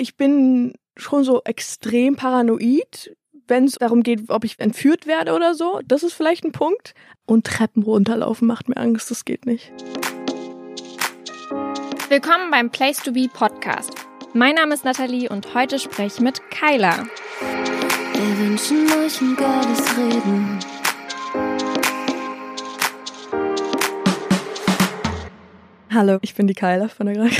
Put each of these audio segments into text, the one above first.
ich bin schon so extrem paranoid, wenn es darum geht, ob ich entführt werde oder so. Das ist vielleicht ein Punkt. Und Treppen runterlaufen macht mir Angst, das geht nicht. Willkommen beim Place to Be Podcast. Mein Name ist Nathalie und heute spreche ich mit Kyla. Wir wünschen euch ein geiles Reden. Hallo, ich bin die Kyla von der Greg.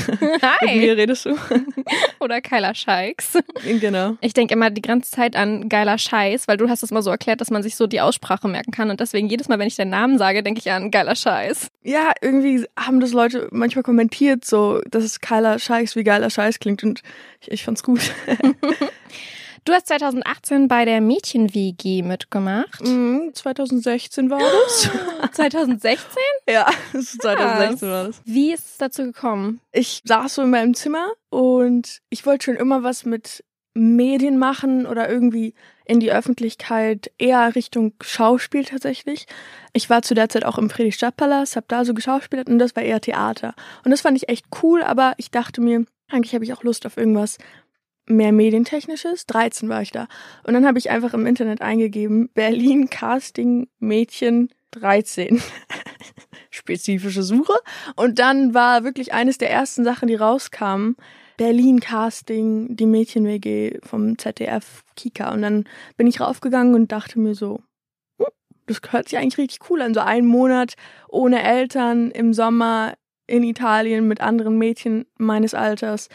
Hi. Mit mir redest du. Oder Kyla Scheiks. genau. Ich denke immer die ganze Zeit an geiler Scheiß, weil du hast es mal so erklärt, dass man sich so die Aussprache merken kann. Und deswegen jedes Mal, wenn ich deinen Namen sage, denke ich an geiler Scheiß. Ja, irgendwie haben das Leute manchmal kommentiert, so, dass es Kyla Scheiß wie geiler Scheiß klingt und ich, ich fand's gut. Du hast 2018 bei der Mädchen-WG mitgemacht. Mhm, 2016 war das. 2016? ja, das ist 2016 war das. Wie ist es dazu gekommen? Ich saß so in meinem Zimmer und ich wollte schon immer was mit Medien machen oder irgendwie in die Öffentlichkeit, eher Richtung Schauspiel tatsächlich. Ich war zu der Zeit auch im Friedrichstadtpalast, habe da so geschauspielt und das war eher Theater. Und das fand ich echt cool, aber ich dachte mir, eigentlich habe ich auch Lust auf irgendwas mehr medientechnisches. 13 war ich da. Und dann habe ich einfach im Internet eingegeben, Berlin Casting Mädchen 13. Spezifische Suche. Und dann war wirklich eines der ersten Sachen, die rauskamen, Berlin Casting, die Mädchen-WG vom ZDF Kika. Und dann bin ich raufgegangen und dachte mir so, das hört sich eigentlich richtig cool an. So einen Monat ohne Eltern im Sommer in Italien mit anderen Mädchen meines Alters.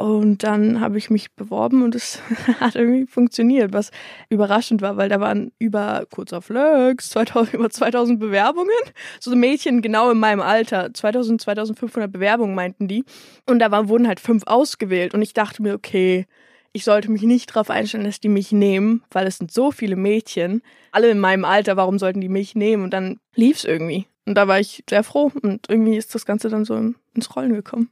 Und dann habe ich mich beworben und es hat irgendwie funktioniert, was überraschend war, weil da waren über kurz auf Lux 2000, über 2000 Bewerbungen. So Mädchen genau in meinem Alter, 2000, 2500 Bewerbungen meinten die. Und da waren, wurden halt fünf ausgewählt und ich dachte mir, okay, ich sollte mich nicht darauf einstellen, dass die mich nehmen, weil es sind so viele Mädchen, alle in meinem Alter, warum sollten die mich nehmen? Und dann lief's irgendwie. Und da war ich sehr froh und irgendwie ist das Ganze dann so ins Rollen gekommen.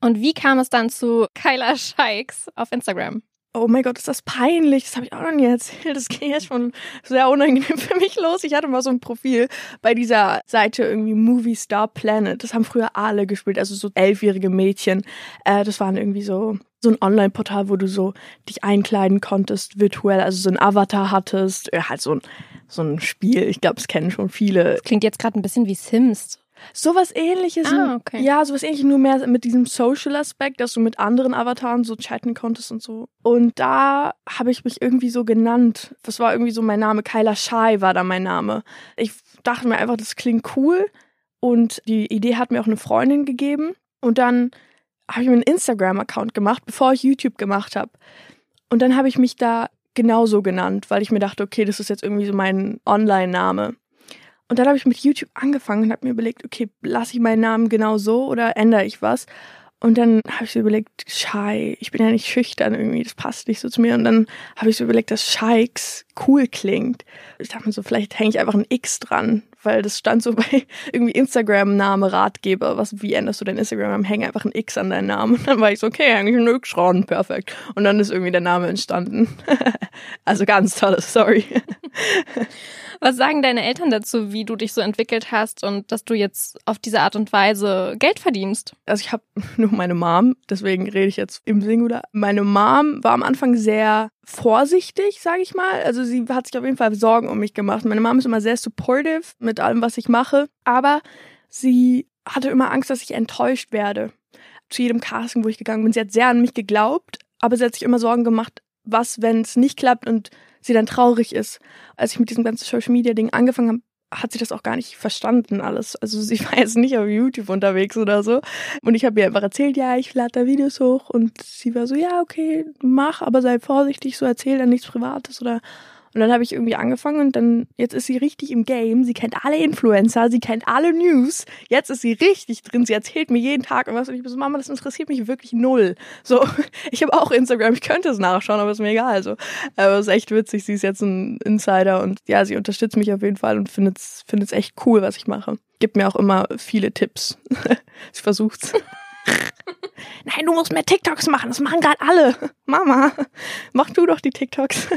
Und wie kam es dann zu Kyla Scheiks auf Instagram? Oh mein Gott, ist das peinlich. Das habe ich auch noch nie erzählt. Das ging jetzt schon sehr unangenehm für mich los. Ich hatte mal so ein Profil bei dieser Seite irgendwie Movie Star Planet. Das haben früher alle gespielt, also so elfjährige Mädchen. Äh, das waren irgendwie so so ein Online-Portal, wo du so dich einkleiden konntest virtuell, also so ein Avatar hattest, ja, halt so ein so ein Spiel. Ich glaube, es kennen schon viele. Das klingt jetzt gerade ein bisschen wie Sims. Sowas ähnliches. Ah, okay. Ja, sowas ähnliches, nur mehr mit diesem Social-Aspekt, dass du mit anderen Avataren so chatten konntest und so. Und da habe ich mich irgendwie so genannt. Das war irgendwie so mein Name. Kyla Shai war da mein Name. Ich dachte mir einfach, das klingt cool. Und die Idee hat mir auch eine Freundin gegeben. Und dann habe ich mir einen Instagram-Account gemacht, bevor ich YouTube gemacht habe. Und dann habe ich mich da genauso genannt, weil ich mir dachte, okay, das ist jetzt irgendwie so mein Online-Name. Und dann habe ich mit YouTube angefangen und habe mir überlegt, okay, lasse ich meinen Namen genau so oder ändere ich was? Und dann habe ich so überlegt, Schei, ich bin ja nicht schüchtern irgendwie, das passt nicht so zu mir. Und dann habe ich so überlegt, dass Scheiks cool klingt. Ich dachte mir so, vielleicht hänge ich einfach ein X dran, weil das stand so bei irgendwie Instagram-Name Ratgeber. Was, wie änderst du dein Instagram? Häng einfach ein X an deinen Namen. Und dann war ich so, okay, eigentlich ein X dran, perfekt. Und dann ist irgendwie der Name entstanden. also ganz tolle Story. Was sagen deine Eltern dazu, wie du dich so entwickelt hast und dass du jetzt auf diese Art und Weise Geld verdienst? Also ich habe nur meine Mom, deswegen rede ich jetzt im Singular. Meine Mom war am Anfang sehr vorsichtig, sage ich mal. Also sie hat sich auf jeden Fall Sorgen um mich gemacht. Meine Mom ist immer sehr supportive mit allem, was ich mache, aber sie hatte immer Angst, dass ich enttäuscht werde. Zu jedem Casting, wo ich gegangen bin, sie hat sehr an mich geglaubt, aber sie hat sich immer Sorgen gemacht, was, wenn es nicht klappt und sie dann traurig ist. Als ich mit diesem ganzen Social Media Ding angefangen habe, hat sie das auch gar nicht verstanden alles. Also sie war jetzt nicht auf YouTube unterwegs oder so. Und ich habe ihr einfach erzählt, ja, ich lade da Videos hoch. Und sie war so, ja, okay, mach, aber sei vorsichtig, so erzähl dann nichts Privates oder und dann habe ich irgendwie angefangen und dann, jetzt ist sie richtig im Game. Sie kennt alle Influencer, sie kennt alle News. Jetzt ist sie richtig drin. Sie erzählt mir jeden Tag irgendwas und ich bin so, Mama, das interessiert mich wirklich null. So, ich habe auch Instagram, ich könnte es nachschauen, aber ist mir egal. So, aber es ist echt witzig. Sie ist jetzt ein Insider und ja, sie unterstützt mich auf jeden Fall und findet es echt cool, was ich mache. Gibt mir auch immer viele Tipps. sie versucht's. Nein, du musst mehr TikToks machen. Das machen gerade alle. Mama, mach du doch die TikToks.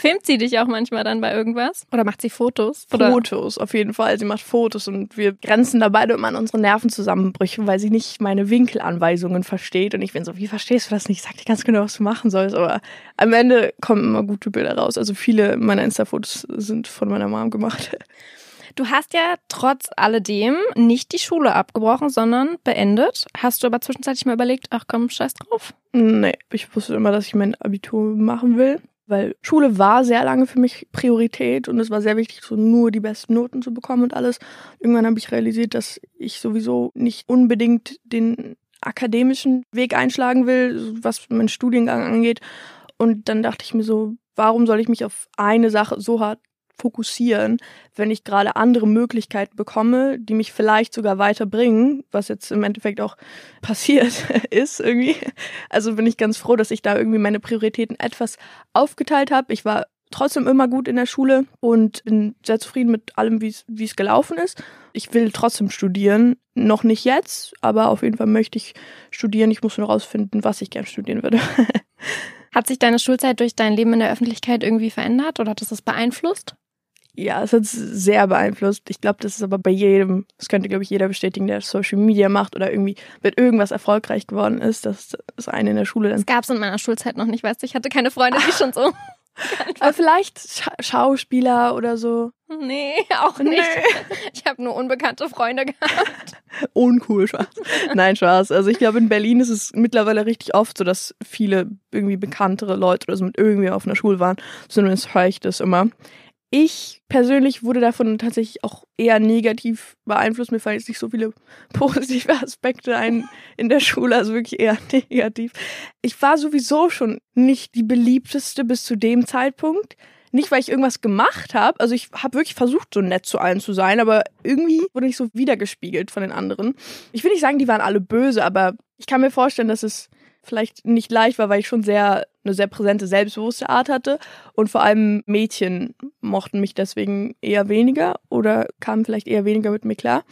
Filmt sie dich auch manchmal dann bei irgendwas? Oder macht sie Fotos? Oder? Fotos, auf jeden Fall. Sie macht Fotos und wir grenzen da beide immer an unsere Nervenzusammenbrüche, weil sie nicht meine Winkelanweisungen versteht. Und ich bin so, wie verstehst du das nicht? Sag dir ganz genau, was du machen sollst. Aber am Ende kommen immer gute Bilder raus. Also viele meiner Insta-Fotos sind von meiner Mom gemacht. Du hast ja trotz alledem nicht die Schule abgebrochen, sondern beendet. Hast du aber zwischenzeitlich mal überlegt, ach komm, scheiß drauf? Nee, ich wusste immer, dass ich mein Abitur machen will. Weil Schule war sehr lange für mich Priorität und es war sehr wichtig, so nur die besten Noten zu bekommen und alles. Irgendwann habe ich realisiert, dass ich sowieso nicht unbedingt den akademischen Weg einschlagen will, was meinen Studiengang angeht. Und dann dachte ich mir so, warum soll ich mich auf eine Sache so hart fokussieren, wenn ich gerade andere Möglichkeiten bekomme, die mich vielleicht sogar weiterbringen, was jetzt im Endeffekt auch passiert ist irgendwie. Also bin ich ganz froh, dass ich da irgendwie meine Prioritäten etwas aufgeteilt habe. Ich war trotzdem immer gut in der Schule und bin sehr zufrieden mit allem, wie es gelaufen ist. Ich will trotzdem studieren, noch nicht jetzt, aber auf jeden Fall möchte ich studieren. Ich muss nur rausfinden, was ich gern studieren würde. Hat sich deine Schulzeit durch dein Leben in der Öffentlichkeit irgendwie verändert oder hat es das beeinflusst? Ja, es hat sehr beeinflusst. Ich glaube, das ist aber bei jedem, das könnte, glaube ich, jeder bestätigen, der Social Media macht oder irgendwie mit irgendwas erfolgreich geworden ist, dass das eine in der Schule dann. Das gab es in meiner Schulzeit noch nicht, weißt du, ich hatte keine Freunde, die schon so. aber vielleicht Scha Schauspieler oder so. Nee, auch nicht. Nee. Ich habe nur unbekannte Freunde gehabt. Uncool, Spaß. Nein, Spaß. Also ich glaube, in Berlin ist es mittlerweile richtig oft so, dass viele irgendwie bekanntere Leute oder so mit irgendwie auf einer Schule waren. Zumindest höre ich das immer. Ich persönlich wurde davon tatsächlich auch eher negativ beeinflusst. Mir fallen jetzt nicht so viele positive Aspekte ein in der Schule, also wirklich eher negativ. Ich war sowieso schon nicht die beliebteste bis zu dem Zeitpunkt. Nicht, weil ich irgendwas gemacht habe. Also ich habe wirklich versucht, so nett zu allen zu sein, aber irgendwie wurde ich so wiedergespiegelt von den anderen. Ich will nicht sagen, die waren alle böse, aber ich kann mir vorstellen, dass es vielleicht nicht leicht war, weil ich schon sehr eine sehr präsente, selbstbewusste Art hatte. Und vor allem Mädchen mochten mich deswegen eher weniger oder kamen vielleicht eher weniger mit mir klar.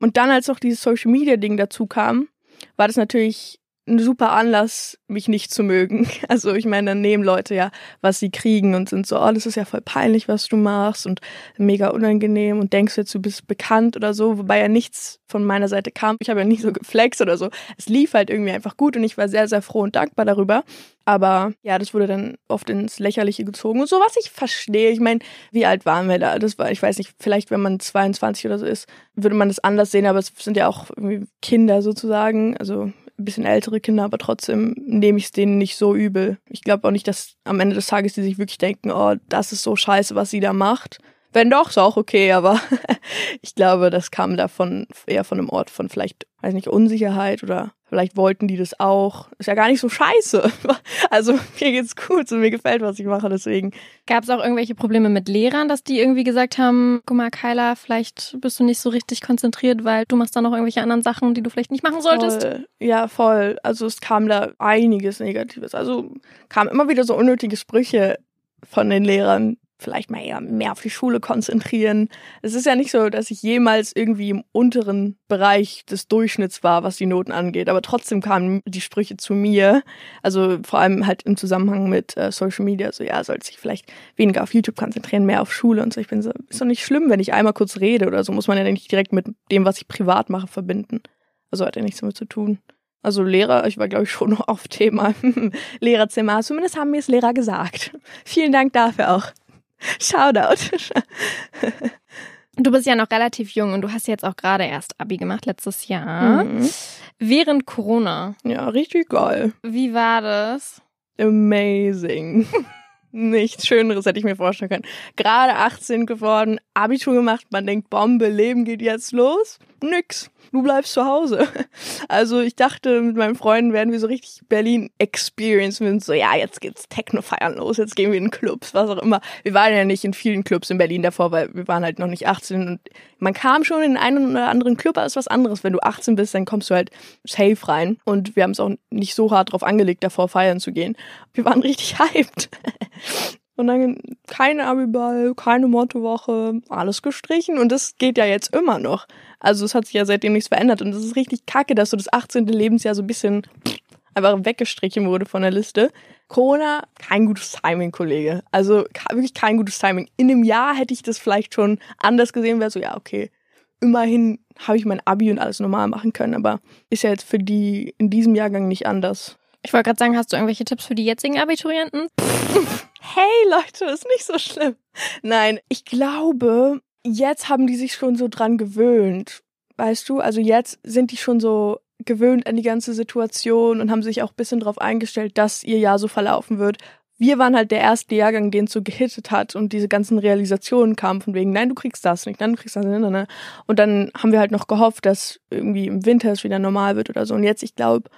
Und dann, als noch dieses Social Media Ding dazu kam, war das natürlich ein super Anlass, mich nicht zu mögen. Also ich meine, dann nehmen Leute ja, was sie kriegen und sind so, oh, das ist ja voll peinlich, was du machst und mega unangenehm und denkst jetzt, du bist bekannt oder so, wobei ja nichts von meiner Seite kam. Ich habe ja nicht so geflext oder so. Es lief halt irgendwie einfach gut und ich war sehr, sehr froh und dankbar darüber. Aber ja, das wurde dann oft ins Lächerliche gezogen und so, was ich verstehe. Ich meine, wie alt waren wir da? Das war, ich weiß nicht, vielleicht wenn man 22 oder so ist, würde man das anders sehen, aber es sind ja auch irgendwie Kinder sozusagen. Also ein bisschen ältere Kinder, aber trotzdem nehme ich es denen nicht so übel. Ich glaube auch nicht, dass am Ende des Tages die sich wirklich denken, oh, das ist so scheiße, was sie da macht. Wenn doch, ist auch okay, aber ich glaube, das kam davon eher von einem Ort von vielleicht, weiß nicht, Unsicherheit oder vielleicht wollten die das auch. Ist ja gar nicht so scheiße. Also mir geht's gut und mir gefällt, was ich mache, deswegen. Gab es auch irgendwelche Probleme mit Lehrern, dass die irgendwie gesagt haben, guck mal, Kyla, vielleicht bist du nicht so richtig konzentriert, weil du machst da noch irgendwelche anderen Sachen, die du vielleicht nicht machen solltest? Voll. Ja, voll. Also es kam da einiges Negatives. Also kam immer wieder so unnötige Sprüche von den Lehrern, vielleicht mal eher mehr auf die Schule konzentrieren. Es ist ja nicht so, dass ich jemals irgendwie im unteren Bereich des Durchschnitts war, was die Noten angeht, aber trotzdem kamen die Sprüche zu mir. Also vor allem halt im Zusammenhang mit äh, Social Media, so ja, sollte sich vielleicht weniger auf YouTube konzentrieren, mehr auf Schule und so. Ich bin so, ist doch nicht schlimm, wenn ich einmal kurz rede oder so, muss man ja nicht direkt mit dem, was ich privat mache, verbinden. Also hat ja nichts damit zu tun. Also Lehrer, ich war glaube ich schon noch auf Thema Lehrerzimmer. Zumindest haben mir es Lehrer gesagt. Vielen Dank dafür auch. Shoutout. Du bist ja noch relativ jung und du hast jetzt auch gerade erst Abi gemacht letztes Jahr. Mhm. Während Corona. Ja, richtig geil. Wie war das? Amazing. Nichts Schöneres hätte ich mir vorstellen können. Gerade 18 geworden, Abitur gemacht, man denkt, Bombe, Leben geht jetzt los. Nix du bleibst zu Hause. Also ich dachte, mit meinen Freunden werden wir so richtig Berlin experience. Wir sind so, ja, jetzt geht's Techno feiern los, jetzt gehen wir in Clubs, was auch immer. Wir waren ja nicht in vielen Clubs in Berlin davor, weil wir waren halt noch nicht 18 und man kam schon in einen oder anderen Club, aber ist was anderes. Wenn du 18 bist, dann kommst du halt safe rein. Und wir haben es auch nicht so hart drauf angelegt, davor feiern zu gehen. Wir waren richtig hyped. Und dann keine Abiball, keine Mottowoche, alles gestrichen. Und das geht ja jetzt immer noch. Also es hat sich ja seitdem nichts verändert. Und es ist richtig kacke, dass so das 18. Lebensjahr so ein bisschen einfach weggestrichen wurde von der Liste. Corona, kein gutes Timing, Kollege. Also wirklich kein gutes Timing. In einem Jahr hätte ich das vielleicht schon anders gesehen, wäre so, ja, okay. Immerhin habe ich mein Abi und alles normal machen können, aber ist ja jetzt für die in diesem Jahrgang nicht anders. Ich wollte gerade sagen, hast du irgendwelche Tipps für die jetzigen Abiturienten? hey Leute, ist nicht so schlimm. Nein, ich glaube, jetzt haben die sich schon so dran gewöhnt. Weißt du, also jetzt sind die schon so gewöhnt an die ganze Situation und haben sich auch ein bisschen darauf eingestellt, dass ihr Jahr so verlaufen wird. Wir waren halt der erste Jahrgang, den es so gehittet hat und diese ganzen Realisationen kamen von wegen, nein, du kriegst das nicht, nein, du kriegst das nicht. Nein, nein. Und dann haben wir halt noch gehofft, dass irgendwie im Winter es wieder normal wird oder so. Und jetzt, ich glaube,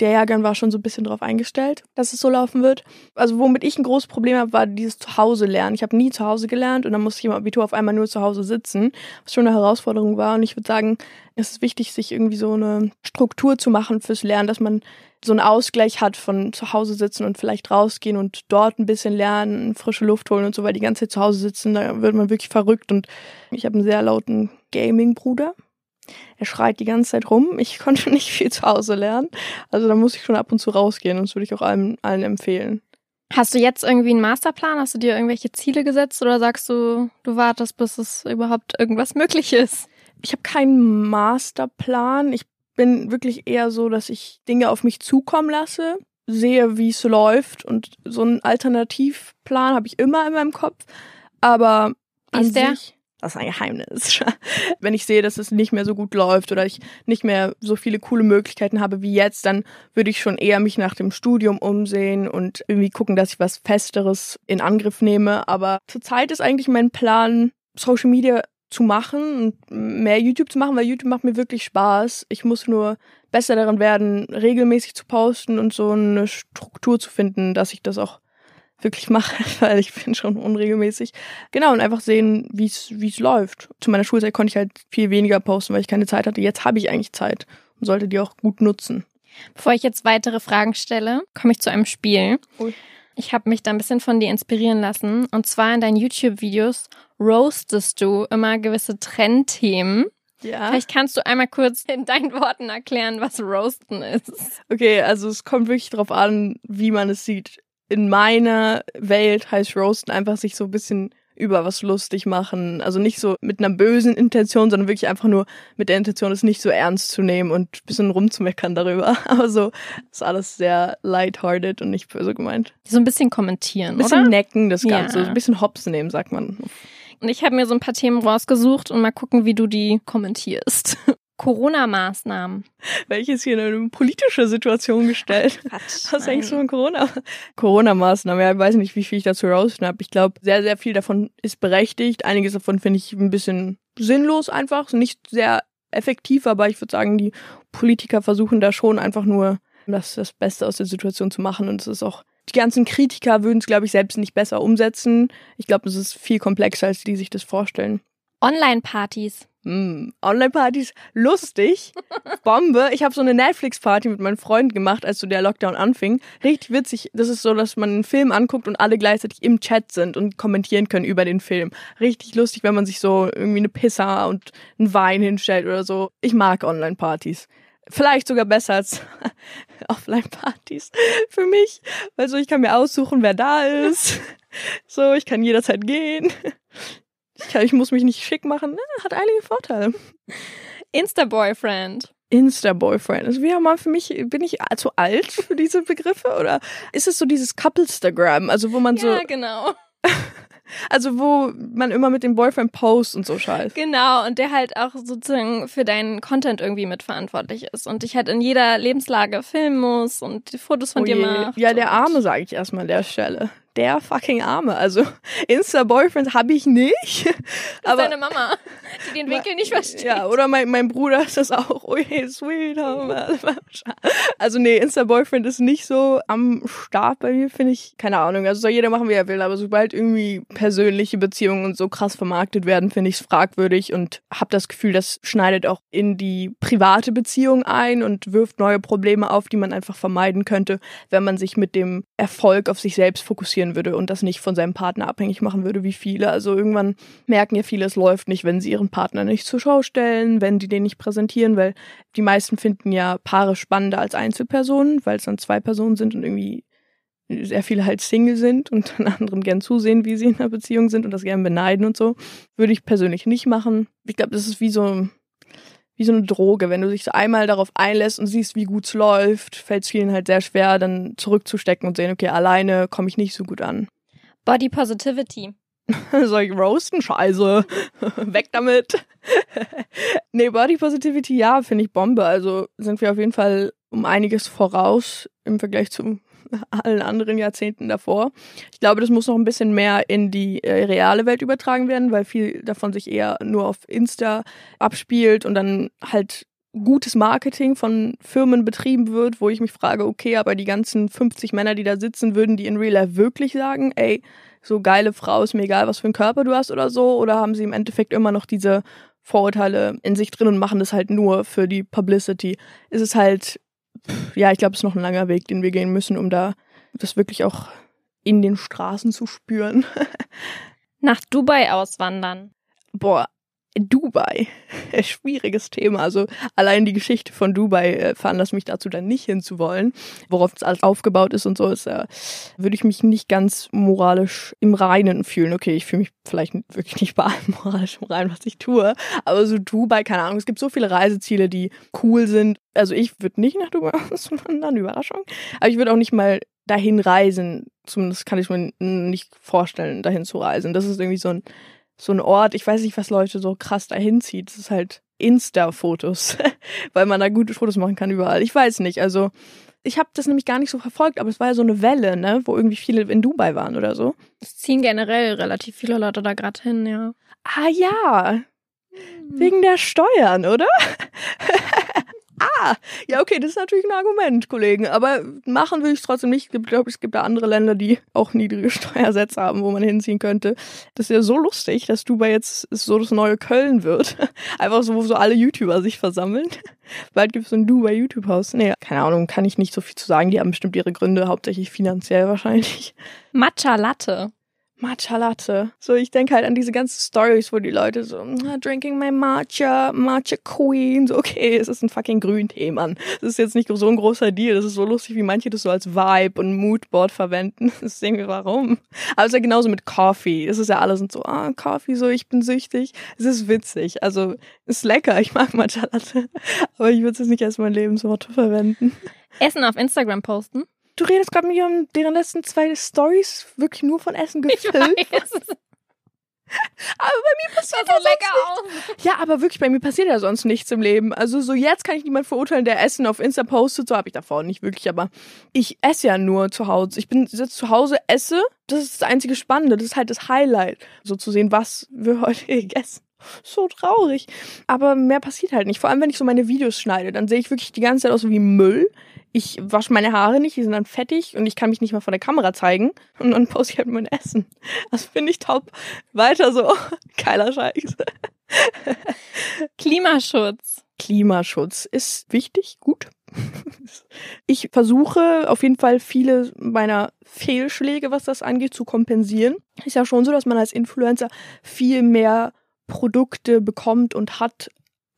der Jahrgang war schon so ein bisschen darauf eingestellt, dass es so laufen wird. Also womit ich ein großes Problem habe, war dieses Zuhause lernen. Ich habe nie zu Hause gelernt und dann musste ich im Abitur auf einmal nur zu Hause sitzen, was schon eine Herausforderung war. Und ich würde sagen, es ist wichtig, sich irgendwie so eine Struktur zu machen fürs Lernen, dass man so einen Ausgleich hat von zu Hause sitzen und vielleicht rausgehen und dort ein bisschen lernen, frische Luft holen und so, weil die ganze Zeit zu Hause sitzen, da wird man wirklich verrückt. Und ich habe einen sehr lauten Gaming-Bruder er schreit die ganze Zeit rum. Ich konnte nicht viel zu Hause lernen. Also da muss ich schon ab und zu rausgehen und das würde ich auch allen, allen empfehlen. Hast du jetzt irgendwie einen Masterplan? Hast du dir irgendwelche Ziele gesetzt oder sagst du, du wartest, bis es überhaupt irgendwas möglich ist? Ich habe keinen Masterplan. Ich bin wirklich eher so, dass ich Dinge auf mich zukommen lasse, sehe, wie es läuft und so einen Alternativplan habe ich immer in meinem Kopf. Aber wie ist der? Sich, das ist ein Geheimnis. Wenn ich sehe, dass es nicht mehr so gut läuft oder ich nicht mehr so viele coole Möglichkeiten habe wie jetzt, dann würde ich schon eher mich nach dem Studium umsehen und irgendwie gucken, dass ich was Festeres in Angriff nehme. Aber zurzeit ist eigentlich mein Plan, Social Media zu machen und mehr YouTube zu machen, weil YouTube macht mir wirklich Spaß. Ich muss nur besser daran werden, regelmäßig zu posten und so eine Struktur zu finden, dass ich das auch wirklich mache, weil ich bin schon unregelmäßig. Genau, und einfach sehen, wie es läuft. Zu meiner Schulzeit konnte ich halt viel weniger posten, weil ich keine Zeit hatte. Jetzt habe ich eigentlich Zeit und sollte die auch gut nutzen. Bevor ich jetzt weitere Fragen stelle, komme ich zu einem Spiel. Ui. Ich habe mich da ein bisschen von dir inspirieren lassen. Und zwar in deinen YouTube-Videos roastest du immer gewisse Trendthemen. Ja. Vielleicht kannst du einmal kurz in deinen Worten erklären, was Roasten ist. Okay, also es kommt wirklich darauf an, wie man es sieht in meiner Welt heißt Roasten einfach sich so ein bisschen über was lustig machen. Also nicht so mit einer bösen Intention, sondern wirklich einfach nur mit der Intention, es nicht so ernst zu nehmen und ein bisschen rumzumeckern darüber. Aber so ist alles sehr lighthearted und nicht böse gemeint. So ein bisschen kommentieren, Ein bisschen oder? necken das Ganze. Ja. So ein bisschen hops nehmen, sagt man. Und ich habe mir so ein paar Themen rausgesucht und mal gucken, wie du die kommentierst. Corona-Maßnahmen. Welches hier in eine politische Situation gestellt? Quatsch, Was denkst du von Corona? Corona-Maßnahmen, ja, ich weiß nicht, wie viel ich dazu rausschnapp. Ich glaube, sehr, sehr viel davon ist berechtigt. Einiges davon finde ich ein bisschen sinnlos einfach, nicht sehr effektiv, aber ich würde sagen, die Politiker versuchen da schon einfach nur das, das Beste aus der Situation zu machen und es ist auch die ganzen Kritiker würden es, glaube ich, selbst nicht besser umsetzen. Ich glaube, es ist viel komplexer, als die sich das vorstellen. Online-Partys. Mm, Online-Partys, lustig. Bombe. Ich habe so eine Netflix-Party mit meinen Freunden gemacht, als so der Lockdown anfing. Richtig witzig. Das ist so, dass man einen Film anguckt und alle gleichzeitig im Chat sind und kommentieren können über den Film. Richtig lustig, wenn man sich so irgendwie eine Pizza und einen Wein hinstellt oder so. Ich mag Online-Partys. Vielleicht sogar besser als Offline-Partys für mich. Also ich kann mir aussuchen, wer da ist. So, ich kann jederzeit gehen. Ich, ich muss mich nicht schick machen. Hat einige Vorteile. Insta-Boyfriend. Insta-Boyfriend. Also wie mal für mich, bin ich zu alt für diese Begriffe? Oder ist es so dieses Couplestagram? Also wo man ja, so. Ja, genau. Also wo man immer mit dem Boyfriend post und so scheiß. Genau, und der halt auch sozusagen für deinen Content irgendwie mitverantwortlich ist und dich halt in jeder Lebenslage filmen muss und die Fotos von oh dir macht. Ja, der Arme, sage ich erstmal an der Stelle der fucking Arme. Also Insta-Boyfriend habe ich nicht. Aber deine Mama, die den Winkel nicht versteht. Ja, oder mein, mein Bruder ist das auch. Oh hey, sweet. Also nee, Insta-Boyfriend ist nicht so am Start bei mir, finde ich. Keine Ahnung, also soll jeder machen, wie er will. Aber sobald irgendwie persönliche Beziehungen so krass vermarktet werden, finde ich es fragwürdig und habe das Gefühl, das schneidet auch in die private Beziehung ein und wirft neue Probleme auf, die man einfach vermeiden könnte, wenn man sich mit dem Erfolg auf sich selbst fokussiert produzieren würde und das nicht von seinem Partner abhängig machen würde, wie viele. Also irgendwann merken ja viele, es läuft nicht, wenn sie ihren Partner nicht zur Schau stellen, wenn die den nicht präsentieren, weil die meisten finden ja Paare spannender als Einzelpersonen, weil es dann zwei Personen sind und irgendwie sehr viele halt Single sind und dann anderen gern zusehen, wie sie in einer Beziehung sind und das gern beneiden und so. Würde ich persönlich nicht machen. Ich glaube, das ist wie so, wie so eine Droge. Wenn du dich so einmal darauf einlässt und siehst, wie gut es läuft, fällt es vielen halt sehr schwer, dann zurückzustecken und sehen, okay, alleine komme ich nicht so gut an. Body Positivity. Soll ich roasten? Scheiße. Weg damit. nee, Body Positivity, ja, finde ich Bombe. Also sind wir auf jeden Fall um einiges voraus im Vergleich zu allen anderen Jahrzehnten davor. Ich glaube, das muss noch ein bisschen mehr in die äh, reale Welt übertragen werden, weil viel davon sich eher nur auf Insta abspielt und dann halt gutes Marketing von Firmen betrieben wird, wo ich mich frage, okay, aber die ganzen 50 Männer, die da sitzen, würden die in Real Life wirklich sagen, ey, so geile Frau, ist mir egal, was für einen Körper du hast oder so, oder haben sie im Endeffekt immer noch diese Vorurteile in sich drin und machen das halt nur für die Publicity? Ist es halt ja, ich glaube, es ist noch ein langer Weg, den wir gehen müssen, um da das wirklich auch in den Straßen zu spüren. Nach Dubai auswandern. Boah, Dubai. Schwieriges Thema. Also allein die Geschichte von Dubai äh, veranlasst mich dazu, dann nicht hinzuwollen. Worauf es alles aufgebaut ist und so, ist, äh, würde ich mich nicht ganz moralisch im Reinen fühlen. Okay, ich fühle mich vielleicht wirklich nicht bei allem moralisch im Reinen, was ich tue. Aber so Dubai, keine Ahnung, es gibt so viele Reiseziele, die cool sind. Also ich würde nicht nach Dubai auswandern, Überraschung. Aber ich würde auch nicht mal dahin reisen. Zumindest kann ich mir nicht vorstellen, dahin zu reisen. Das ist irgendwie so ein so ein Ort, ich weiß nicht, was Leute so krass dahin zieht. Das ist halt Insta-Fotos, weil man da gute Fotos machen kann überall. Ich weiß nicht, also ich habe das nämlich gar nicht so verfolgt, aber es war ja so eine Welle, ne, wo irgendwie viele in Dubai waren oder so. Es ziehen generell relativ viele Leute da gerade hin, ja. Ah ja, hm. wegen der Steuern, oder? Ah, ja, okay, das ist natürlich ein Argument, Kollegen. Aber machen will ich es trotzdem nicht. Ich glaube, es gibt da andere Länder, die auch niedrige Steuersätze haben, wo man hinziehen könnte. Das ist ja so lustig, dass Dubai jetzt so das neue Köln wird. Einfach so, wo so alle YouTuber sich versammeln. Bald gibt es so ein Dubai YouTube-Haus. Nee, keine Ahnung, kann ich nicht so viel zu sagen. Die haben bestimmt ihre Gründe, hauptsächlich finanziell wahrscheinlich. Matcha Latte. Matcha Latte. So, ich denke halt an diese ganzen Stories, wo die Leute so, ah, drinking my Matcha, Matcha Queen. So, okay, es ist ein fucking Grüntee, Mann. Das ist jetzt nicht so ein großer Deal. Das ist so lustig, wie manche das so als Vibe und Moodboard verwenden. Das ist irgendwie, warum? Aber es ist ja genauso mit Coffee. Das ist ja alle sind so, ah, Coffee, so, ich bin süchtig. Es ist witzig. Also, ist lecker. Ich mag Matcha Latte. Aber ich würde es jetzt nicht als mein Lebensmotto verwenden. Essen auf Instagram posten? Du redest gerade mit um deren letzten zwei Stories wirklich nur von Essen gefilmt. aber bei mir passiert so lecker aus. Ja, aber wirklich, bei mir passiert ja sonst nichts im Leben. Also so jetzt kann ich niemand verurteilen, der Essen auf Insta postet. So habe ich davor nicht wirklich, aber ich esse ja nur zu Hause. Ich bin jetzt zu Hause, esse. Das ist das einzige Spannende. Das ist halt das Highlight. So zu sehen, was wir heute gegessen so traurig. Aber mehr passiert halt nicht. Vor allem, wenn ich so meine Videos schneide, dann sehe ich wirklich die ganze Zeit aus wie Müll ich wasche meine Haare nicht, die sind dann fettig und ich kann mich nicht mal vor der Kamera zeigen und dann poste ich halt mein Essen. Das finde ich top. Weiter so. Geiler Scheiß. Klimaschutz. Klimaschutz ist wichtig, gut. Ich versuche auf jeden Fall viele meiner Fehlschläge, was das angeht, zu kompensieren. Ist ja schon so, dass man als Influencer viel mehr Produkte bekommt und hat,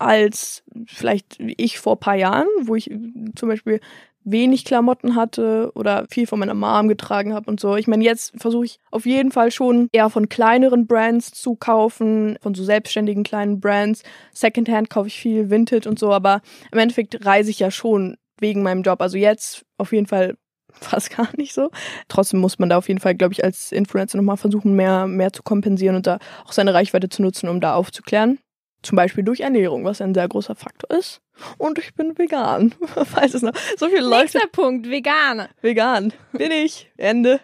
als vielleicht ich vor paar Jahren, wo ich zum Beispiel wenig Klamotten hatte oder viel von meiner Mom getragen habe und so. Ich meine, jetzt versuche ich auf jeden Fall schon eher von kleineren Brands zu kaufen, von so selbstständigen kleinen Brands. Secondhand kaufe ich viel, Vintage und so, aber im Endeffekt reise ich ja schon wegen meinem Job. Also jetzt auf jeden Fall fast gar nicht so. Trotzdem muss man da auf jeden Fall, glaube ich, als Influencer nochmal versuchen, mehr, mehr zu kompensieren und da auch seine Reichweite zu nutzen, um da aufzuklären. Zum Beispiel durch Ernährung, was ein sehr großer Faktor ist. Und ich bin vegan. Falls es noch so viele Leute. Nächster Punkt, vegan. Vegan. Bin ich. Ende.